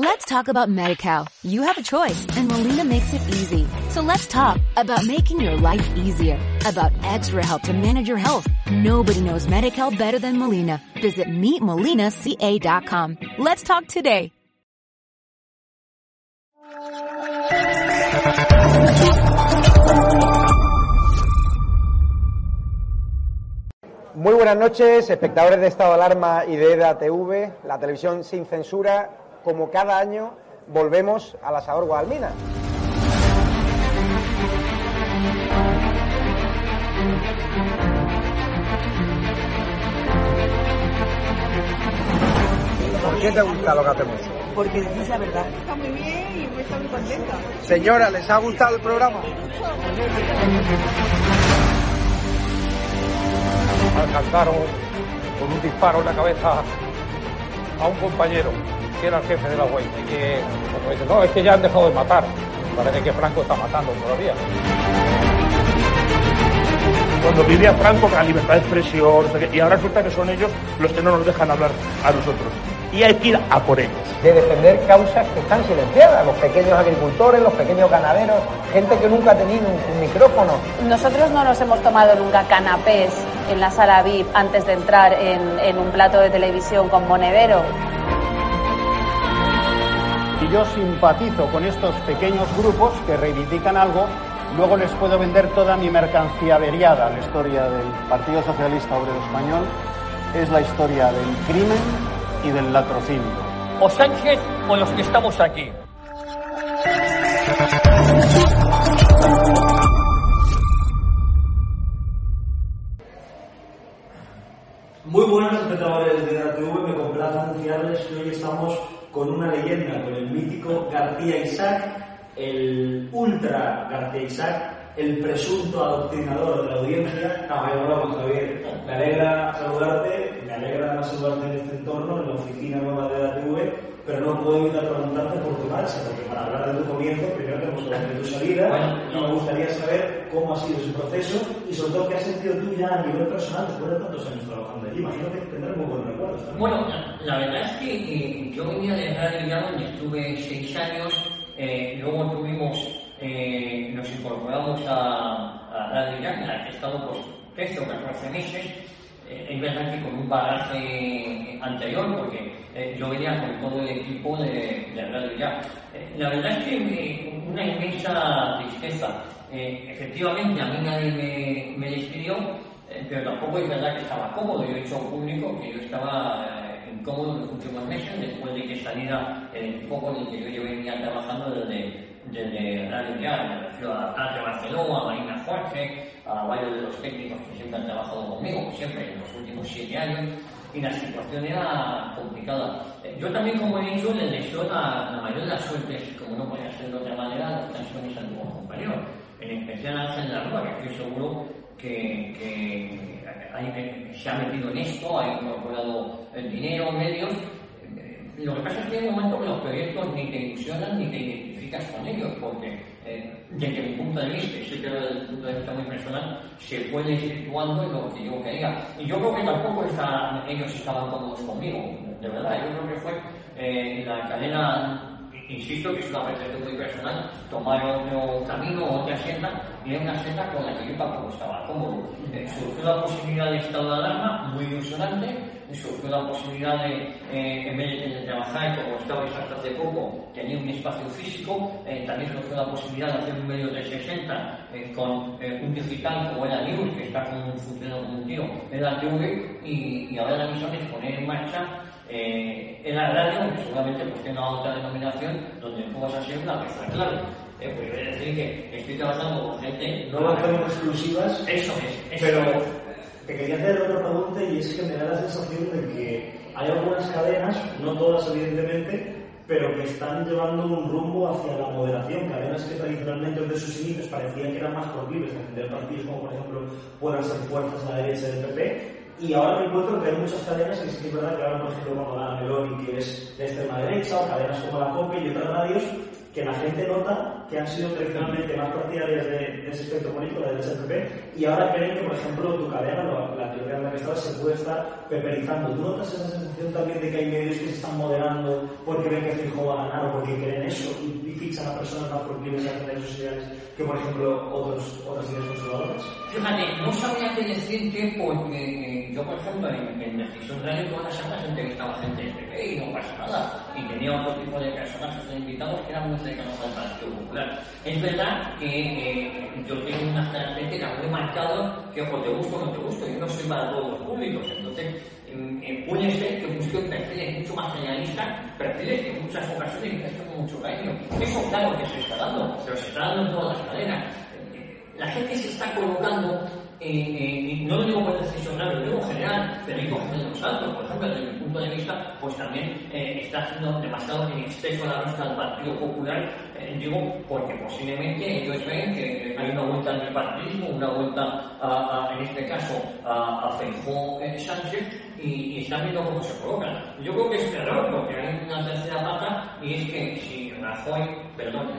Let's talk about MediCal. You have a choice and Molina makes it easy. So let's talk about making your life easier, about extra help to manage your health. Nobody knows MediCal better than Molina. Visit meetmolinaca.com. Let's talk today. Muy buenas noches, espectadores de Estado de Alarma y de EDA TV, la televisión sin censura. Como cada año, volvemos a la Sabor Guadalmina. ¿Por qué te gusta lo que hacemos? Porque decís la verdad. Está muy bien y me está muy contenta. Señora, ¿les ha gustado el programa? alcanzaron con un disparo en la cabeza a un compañero que era el jefe de la UEI y que como dice, no, es que ya han dejado de matar. Parece que Franco está matando todavía. Cuando vivía Franco, la libertad de expresión, y ahora resulta que son ellos los que no nos dejan hablar a nosotros. Y hay que ir a por ellos. De defender causas que están silenciadas, los pequeños agricultores, los pequeños ganaderos, gente que nunca ha tenido un, un micrófono. Nosotros no nos hemos tomado nunca canapés en la sala VIP antes de entrar en, en un plato de televisión con monedero. Y yo simpatizo con estos pequeños grupos que reivindican algo, luego les puedo vender toda mi mercancía averiada. La historia del Partido Socialista Obrero Español es la historia del crimen y del latrocinio. O Sánchez o los que estamos aquí. Muy buenas espectadores de la TV, me complace anunciarles que hoy estamos con una leyenda, mítico García Isaac, el ultra García Isaac, el presunto adoctrinador de la audiencia. No, broma, Javier. Me alegra saludarte, me alegra saludarte en este entorno, en la oficina nueva de la TV, pero no puedo evitar preguntarte por tu marcha, porque para hablar de tu comienzo, primero tenemos que hablar de tu salida, y me gustaría saber cómo ha sido ese proceso y sobre todo qué has sentido tú ya a nivel personal después de tantos años trabajando allí. Imagino que tendrás muy buenos recuerdos. Bueno, la, verdad es que yo venía de Radio Ya, donde estuve seis años, eh, luego tuvimos, eh, nos incorporamos a, a Radio Ya, en la que he estado pues 13 o 14 meses. Eh, es verdad que con un bagaje anterior, porque yo venía con todo el equipo de, de Radio Ya. La verdad es que una inmensa tristeza. Eh, efectivamente, a mí nadie me, me despidió, eh, pero tampoco es verdad que estaba cómodo. Yo he hecho público que yo estaba eh, incómodo en los últimos meses, después de que saliera el poco en el que yo, yo venía trabajando desde, desde Radio Ya, me refiero a Barcelona, a Marina Jorge, a varios de los técnicos que siempre han trabajado conmigo, siempre en los últimos siete años, y la situación era complicada. Eh, Yo también, como he dicho, les deseo la, la mayor de las suertes, como no podía ser de otra manera, a los canciones a compañeros, en especial a Ángel Larroa, que estoy seguro que, que se ha metido en esto, ha incorporado el dinero, medios. Eh, Lo que pasa es que hay un momento que los proyectos ni te ilusionan ni te identificas con ellos, porque eh, desde mi punto de vista, y sé que desde el punto de vista muy personal, se puede ir situando en lo que yo quería. Y yo creo que tampoco ellos estaban cómodos conmigo, de verdad. Yo creo que fue eh, la cadena insisto que es una percepción muy personal, tomar otro camino, otra senda, y era una senda con la que yo tampoco estaba cómodo. Eh, surgió la posibilidad de estado de alarma, muy ilusionante, y surgió la posibilidad de, eh, en vez de teletrabajar, como estabais hasta hace poco, tenía un espacio físico, eh, también surgió la posibilidad de hacer un medio de 60 eh, con eh, un digital como era News, que está como funcionando como un tiro, en la TV, y, y ahora la misión es poner en marcha eh, en la radio, seguramente pues tenga otra denominación, donde tú vas a ser una pieza clave. Eh, pues quiere decir que estoy trabajando con gente... No lanzamos exclusivas, Eso es, eso pero es. te quería hacer otra pregunta y es que me da la sensación de que hay algunas cadenas, no todas evidentemente, pero que están llevando un rumbo hacia la moderación. Cadenas que tradicionalmente desde sus inicios parecían que eran más proclives a defender partidos como por ejemplo puedan ser fuerzas a la derecha del PP. Y ahora me encuentro que hay muchas cadenas que sí es verdad que ahora, por ejemplo, como la Meloni, que es de extrema derecha, o cadenas como la COPE y otras radios, que la gente nota que han sido tradicionalmente más partidarias de, ese espectro político, del SPP, y ahora creen que, por ejemplo, tu cadena, la, que se puede estar peperizando. ¿Tú notas esa sensación también de que hay medios que se están moderando porque ven que Fijo va a ganar o porque creen eso y, fichan a personas más proclives a tener esos ideales que, por ejemplo, otros, otras ideas conservadoras? Fíjate, no sabría qué decirte porque eh, yo, por ejemplo, en, en Decisión Radio todas las semanas entrevistaba gente del PP y no pasa nada. Y tenía otro tipo de personajes de invitados que eran muy cercanos al Partido Popular. Es verdad que eh, yo tengo unas características muy marcadas que o te gusto o no te gusto. Yo no soy para los públicos. Entonces, puede ser que busque perfiles mucho más generalistas, perfiles que en muchas ocasiones con mucho cariño. Eso claro que se está dando, pero se está dando en todas las cadenas. Eh, La gente se está colocando eh, eh, no lo digo por grave, lo digo en general, Federico Jiménez de los Santos, por ejemplo, desde mi punto de vista, pues también eh, está haciendo demasiado en exceso la vista al Partido Popular, eh, digo, porque posiblemente ellos ven que hay una vuelta al bipartidismo, una vuelta, a, en este caso, a, a Feijóo eh, Sánchez, y, y están viendo cómo se colocan. Yo creo que es error, porque hay una tercera pata, y es que si Rajoy, perdón,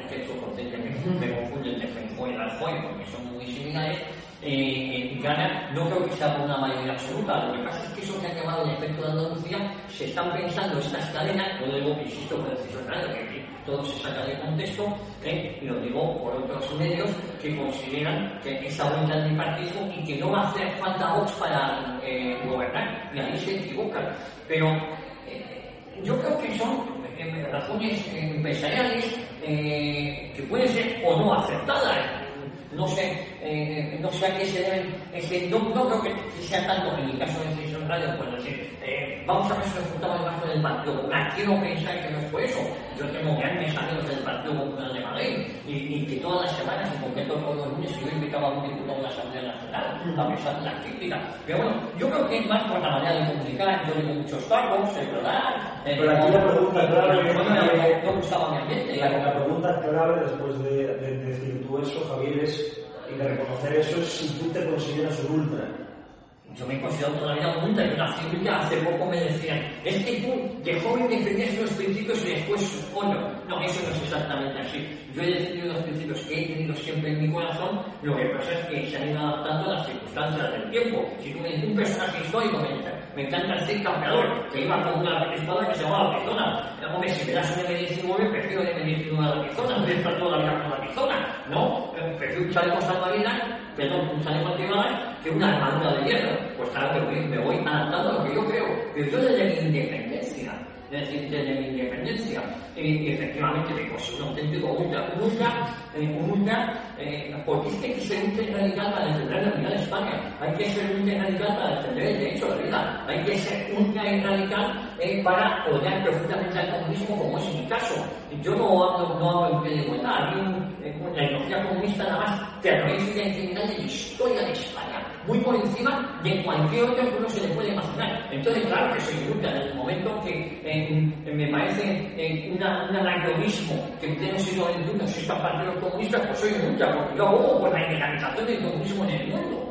es que eso constantemente me confunden de Feijóo y Rajoy, porque son muy similares, eh, gana, no creo que sea por una mayoría absoluta. Lo que pasa es que eso que ha llamado el efecto de Andalucía, se están pensando estas cadenas, no digo insisto por grande, que aquí todo se saca de contexto, eh, y lo digo por otros medios que consideran que esa vuelta del bipartidismo y que no va a hacer falta Vox para eh, gobernar, y ahí se equivocan. Pero eh, yo creo que son razones empresariales eh, que pueden ser o no aceptadas. No sé, eh, no sé a qué se deben, no, no creo que sea tanto en el caso de Radio, pues eh, vamos a ver si resultaba debajo del Partido Popular. Quiero pensar que no por eso. Yo tengo grandes amigos del Partido Popular de Madrid y, y que todas las semanas, en concreto todos los lunes, yo invitaba a un diputado de la Asamblea Nacional, a pesar de las críticas. Pero bueno, yo creo que es más por la manera de comunicar, yo digo muchos cargos, es verdad. Eh, Pero aquí la pregunta clave no, no, gustaba mi ambiente. La, la pregunta clave después de, de, de decir tú eso, Javier, es, y de reconocer eso, es si tú te consideras un ultra. Yo me he considerado toda la vida un ultra y una hace poco me decían, es que tú de joven defendías los principios y después pollo. No, eso no es exactamente así. Yo he defendido los principios que he tenido siempre en mi corazón, lo que pasa es que se han ido adaptando a las circunstancias del tiempo. Si tú me dices un personaje histórico, me, me encanta Cid Campeador, que iba con una espada que se llamaba Pizona. Hombre, si me das un M19, prefiero el M19 de la Pizona, no voy a estar toda la vida con la Pizona. No, prefiero un chaleco salvavidas, perdón, un chaleco antibalas, que una armadura de hierro. Pues claro voy, me voy adaptando a lo que yo creo. Yo desde mi independencia, desde mi independencia, eh, efectivamente me considero un auténtico ultra. Un ultra, eh, un porque es que hay que ser ultra radical para defender la unidad de España. Hay que ser ultra radical para defender el derecho a la vida. Hay que ser ultra radical eh, para odiar profundamente al comunismo, como es mi caso. Yo no hablo, no hablo de igualdad. Un, eh, la ideología comunista nada más terrorífica y criminal de la historia de España muy por encima de cualquier otro que uno se le puede imaginar. Entonces, claro que soy ultra en el momento que me parece un anacronismo que en pleno siglo XXI existan partidos comunistas, pues soy ultra, porque yo abogo por la ilegalización del comunismo en el mundo.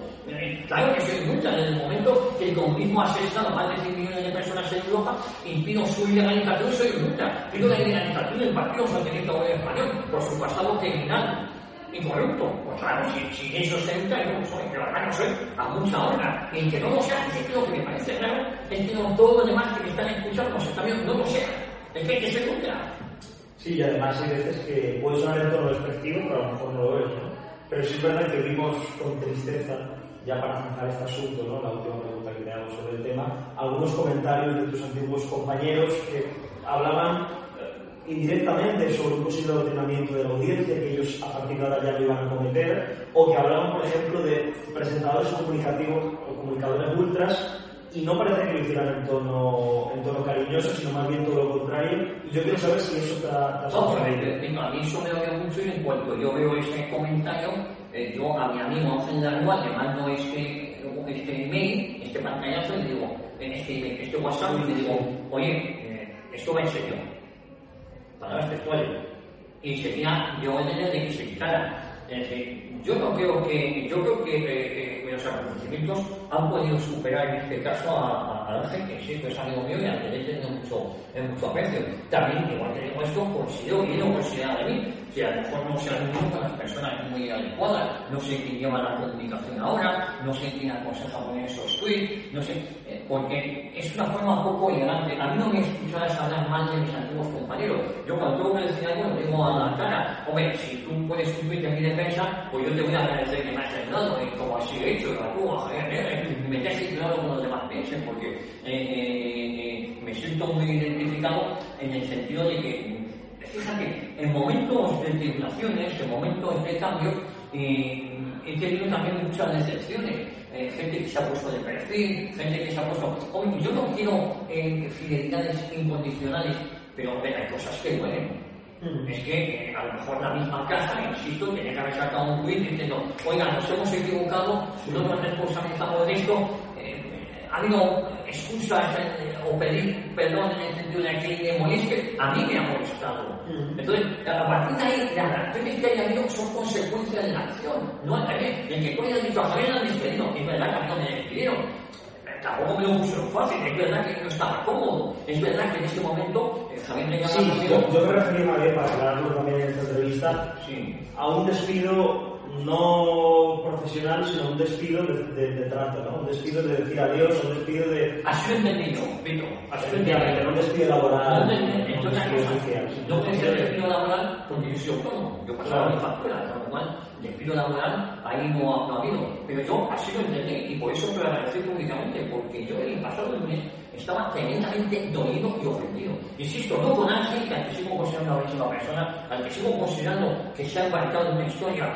Claro que soy ultra desde el momento que el comunismo ha asesinado a más de 100 millones de personas en Europa y pido su ilegalización, soy ultra. Pido la ilegalización del Partido Socialista Obrero Español por su pasado criminal y corrupto. Pues claro, si, eso se ultra, yo soy, que la no soy, a mucha honra. Y que no lo sea, es que lo que me parece raro es que no todos los demás que me están escuchando nos están viendo, no lo sea. Es que hay que ser ultra. Sí, y además hay veces que puede sonar en tono despectivo, pero a lo mejor no lo es, ¿no? Pero sí es verdad que vimos con tristeza, ya para zanjar este asunto, ¿no? La última pregunta que te hago sobre el tema, algunos comentarios de tus antiguos compañeros que hablaban eh, indirectamente sobre un posible ordenamiento de la audiencia que ellos a partir de ahora ya lo iban a cometer, o que hablaban, por ejemplo, de presentadores comunicativos o comunicadores ultras y no parece que lo hicieran en tono, en tono cariñoso, sino más bien todo lo contrario. Y yo quiero saber si eso te ha Vamos a mí eso me oye mucho y en cuanto yo veo ese comentario, eh, yo a mi amigo Ángel Largoa le mando este, este email, este pantallazo y le digo, en este email, este WhatsApp y le digo, oye, eh, esto va en serio. Palabras textuales. Y sería yo el de que se quitara. Es decir, yo no creo que, yo creo que eh, eh, que los acontecimientos han podido superar en este caso a, a, Ángel, que sí, que es amigo mío y al que le tengo mucho, en mucho aprecio. También, igual que digo esto, considero que no considera de mí, que a lo mejor no se han con las personas muy adecuadas, no sé quién lleva la comunicación ahora, no sé quién aconseja poner esos tweets, no sé, eh, porque es una forma poco elegante. A mí no me escucharás hablar mal de mis antiguos compañeros. Yo cuando tengo que decir algo lo digo a la cara. Hombre, si tú puedes un tweet en mi defensa, pues yo te voy a agradecer que me has ayudado, y como así he hecho, la tú, me te has ayudado como los demás piensen, porque eh, eh, eh, me siento muy identificado en el sentido de que Fíjate, en momentos de tribulaciones, en momentos de cambio, he tenido también muchas decepciones. Gente que se ha puesto de perfil, gente que se ha puesto. Yo no quiero fidelidades incondicionales, pero hay cosas que duelen. Mm. Es que eh, a lo mejor la misma casa, insisto, tiene que haber sacado un tweet diciendo, oiga, nos hemos equivocado, no nos responsabilizamos de esto, eh, ha habido excusas eh, o pedir perdón en el sentido de que le moleste, a mí me ha molestado. Mm. Entonces, a partir de ahí, las reacciones que haya habido son consecuencia de la acción, no al revés. El que hayas dicho a Javier la despedido, es verdad que a mí no me despidieron. Tampoco me lo pusieron fácil, es verdad que no estaba cómodo, es verdad que en este momento eh, Javier me llama Sí, yo, yo me refería más bien, para aclararlo también en esta entrevista, Sí. a un despido no profesional, sino un despido de, de- de trato, ¿no? Un despido de decir adiós, un despido de... Así lo he entendido, Vito. Así lo he Efectivamente, no un despido laboral, entonces, no puede ser despido laboral porque yo soy autónomo. Yo pasaba Claro. mi factura, con lo cual despido laboral ahí no ha, no ha habido. Pero yo así lo entendí y por eso lo agradecí públicamente, porque yo el pasado lunes estaba tremendamente dolido y ofendido. Insisto, no con Ángel, que al que sigo considerando una persona, al que sigo considerando que se ha embarcado en una historia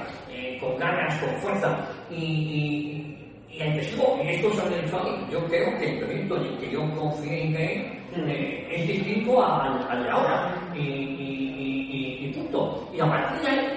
con ganas, con fuerza y, y, y sigo, y esto se lo he dicho a mí, yo creo que el proyecto en el que yo confié en que eh, es distinto al, al de ahora y, y, y, y- y punto. Y a partir de ahí,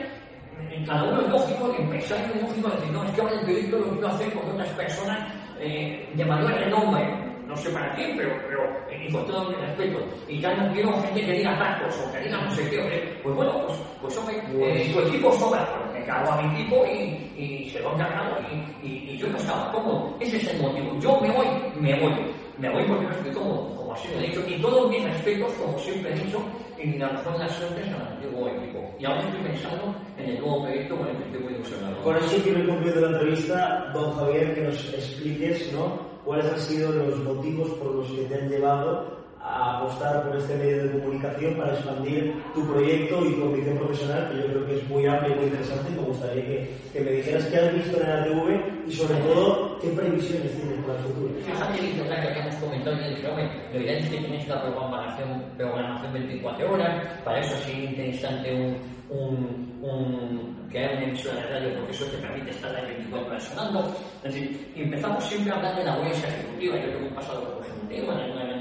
eh, cada uno es lógico, el empresario es lógico decir, no, es que ahora el proyecto lo quiero hacer con otras personas eh, de mayor renombre, no sé para quién, pero, pero eh, y con todo mi respeto. Y ya no quiero gente que diga tacos o que diga no sé qué, ¿eh? pues bueno, pues, pues hombre, eh, tu equipo sobra, pues me cago a mi equipo y, y se lo han cargado y, y, y yo no estaba cómodo. Ese es el motivo. Yo me voy, me voy. Me voy porque no estoy cómodo, como así lo he y todos mis respetos, como siempre he dicho, y la mejor de las suertes al antiguo equipo. Y ahora estoy pensando en el nuevo proyecto con el que estoy muy ilusionado. Con eso quiero ir concluyendo la entrevista, don Javier, que nos expliques ¿no? cuáles han sido los motivos por los que te han llevado a apostar por este medio de comunicación para expandir tu proyecto y tu ambición profesional, que yo creo que es muy amplio y muy interesante. y Me gustaría que, que me dijeras qué has visto en el ATV y, sobre todo, qué previsiones tienes para el futuro. Fíjate que es verdad que habíamos comentado y dije, hombre, lo ideal es que tienes la programación, programación 24 horas, para eso sería interesante un, un, un, que haya una emisora de radio, porque eso te permite estar las 24 horas sonando. Es decir, empezamos siempre hablando de la huella ejecutiva, yo tengo un pasado como ejecutivo en compañías,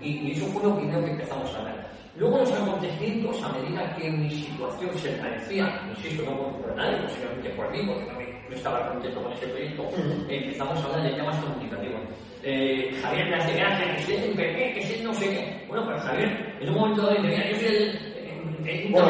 y, y eso fue lo primero que empezamos a hablar. Luego los acontecimientos, a medida que mi situación se parecía, insisto, no por nadie, posiblemente por mí, porque también no estaba contento con ese proyecto, empezamos a hablar de temas comunicativos. Eh, Javier me hace gracia, que es el PP, que es no sé qué. Bueno, pero Javier, en un momento dado, yo soy el... el- Bueno,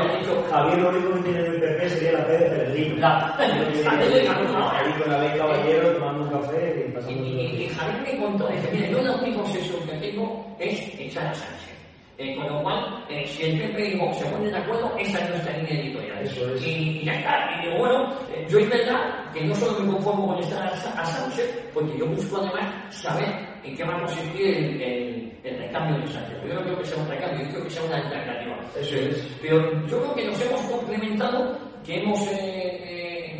Javier lo único que tiene en el PP sería la P de Peregrino. La- Ahí con la ley caballero tomando un café y pasando... y Javier me contó, dice, mira, yo la única obsesión que tengo es echar a Sánchez. Eh, con lo cual, eh, si el PP y Vox se ponen de acuerdo, esa es nuestra línea editorial. Eso es. Y, y ya está. Y digo, bueno, eh, yo es verdad que no solo me conformo con estar a, Sánchez, porque yo busco además saber en qué va a consistir el, el, el recambio de Sánchez. Yo no creo que sea un recambio, yo creo que sea una alternativa. Eso es. Pero yo creo que nos hemos complementado, que hemos,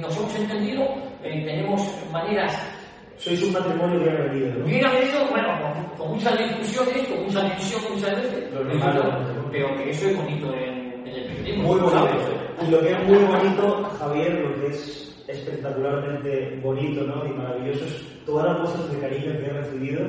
nos hemos entendido, tenemos maneras Sois un matrimonio bien avenido, ¿no? Bien avenido, bueno, con, con muchas discusiones, con mucha división muchas veces, Lo pero, que eso es bonito en, en el periodismo. Muy bonito. Y lo que es muy bonito, Javier, lo que es espectacularmente bonito ¿no? y maravilloso es todas las muestras de cariño que he recibido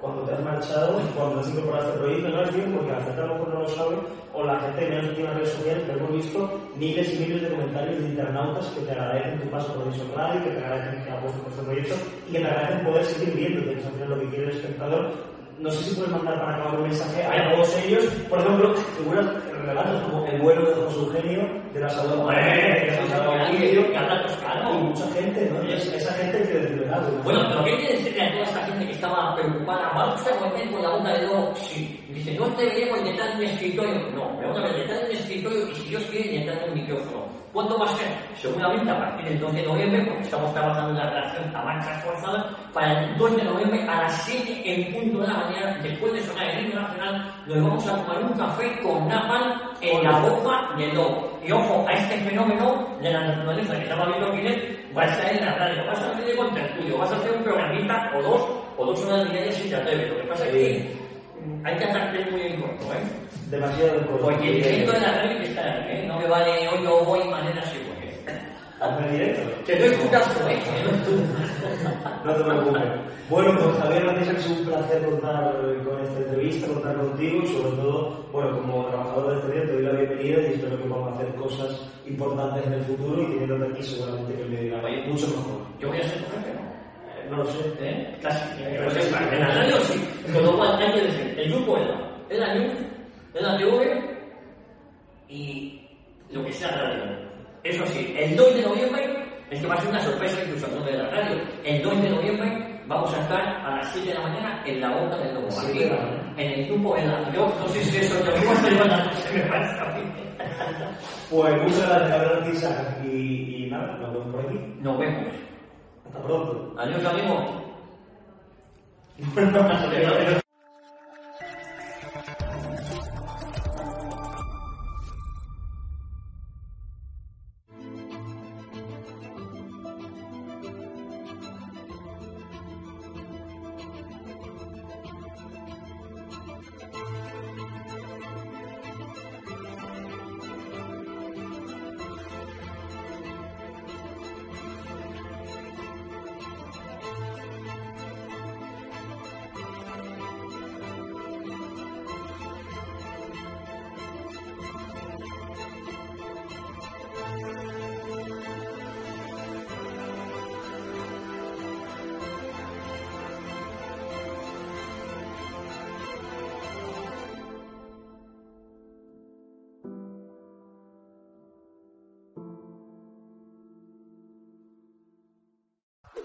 cuando te has marchado, cuando has incorporado este proyecto. No es bien porque la gente a lo mejor no lo sabe, o la gente que no tiene las redes sociales, pero hemos visto miles y miles de comentarios de internautas que te agradecen tu paso por Vision Radio, que te agradecen que apuestas por este proyecto y que te agradecen poder seguir viendo, que es al final lo que quiere el espectador no sé si puedes mandar para acabar un mensaje a todos ellos. Por ejemplo, figuras relevantes como el vuelo de José Eugenio, de la salud y mucha gente, ¿no? Esa gente que algo. Bueno, pero ¿qué decirle a toda esta gente usted a volver con la boca de lobo? Sí. Dice, no te veremos detrás de un escritorio. No, me voy a detrás de un escritorio y si Dios quiere, de un micrófono. ¿Cuándo va a ser? Seguramente a partir del 2 de noviembre, porque estamos trabajando en la relación a marchas forzadas, para el 2 de noviembre a las 7 en punto de la mañana, después de sonar el himno nacional, nos vamos a tomar un café con napalm en la boca del lobo. Y ojo, a este fenómeno de la naturaleza que estaba viendo Pinet, va a estar en la radio, vas a hacer con tertulio, vas a hacer un programita o dos, o dos diarias si te atreves. Lo que pasa es que hay que atarte muy en corto, ¿eh? Demasiado en corto. Porque el directo de la radio que está ahí, ¿eh? No me vale hoy o voy manera así, porque... Hazme directo. Te doy tu caso, ¿eh? No te preocupes. Bueno, pues Javier, ha sido un placer contar con esta entrevista, contar contigo y sobre todo, bueno, como trabajador de este día te doy la bienvenida y espero que vamos a hacer cosas importantes en el futuro y teniéndote aquí seguramente que medio vaya mucho mejor. Yo voy a ser tu jefe, ¿no? Eh, No lo sé. ¿Eh? Casi. Pero es en la radio sí. Con lo cual hay que decir, el grupo era, era News, era TV y lo que sea radio. Eso sí, el 2 de noviembre, es que va a ser una sorpresa incluso al nombre de la radio, el 2 de noviembre vamos a estar a las 7 de la mañana en la boca del lobo, aquí, la mañana. en el grupo de la... Yo no sé si eso, yo mismo estoy se me parece a mí. Pues muchas gracias, y, y nada, nos vemos por aquí. Nos vemos. Hasta pronto. Adiós, amigos.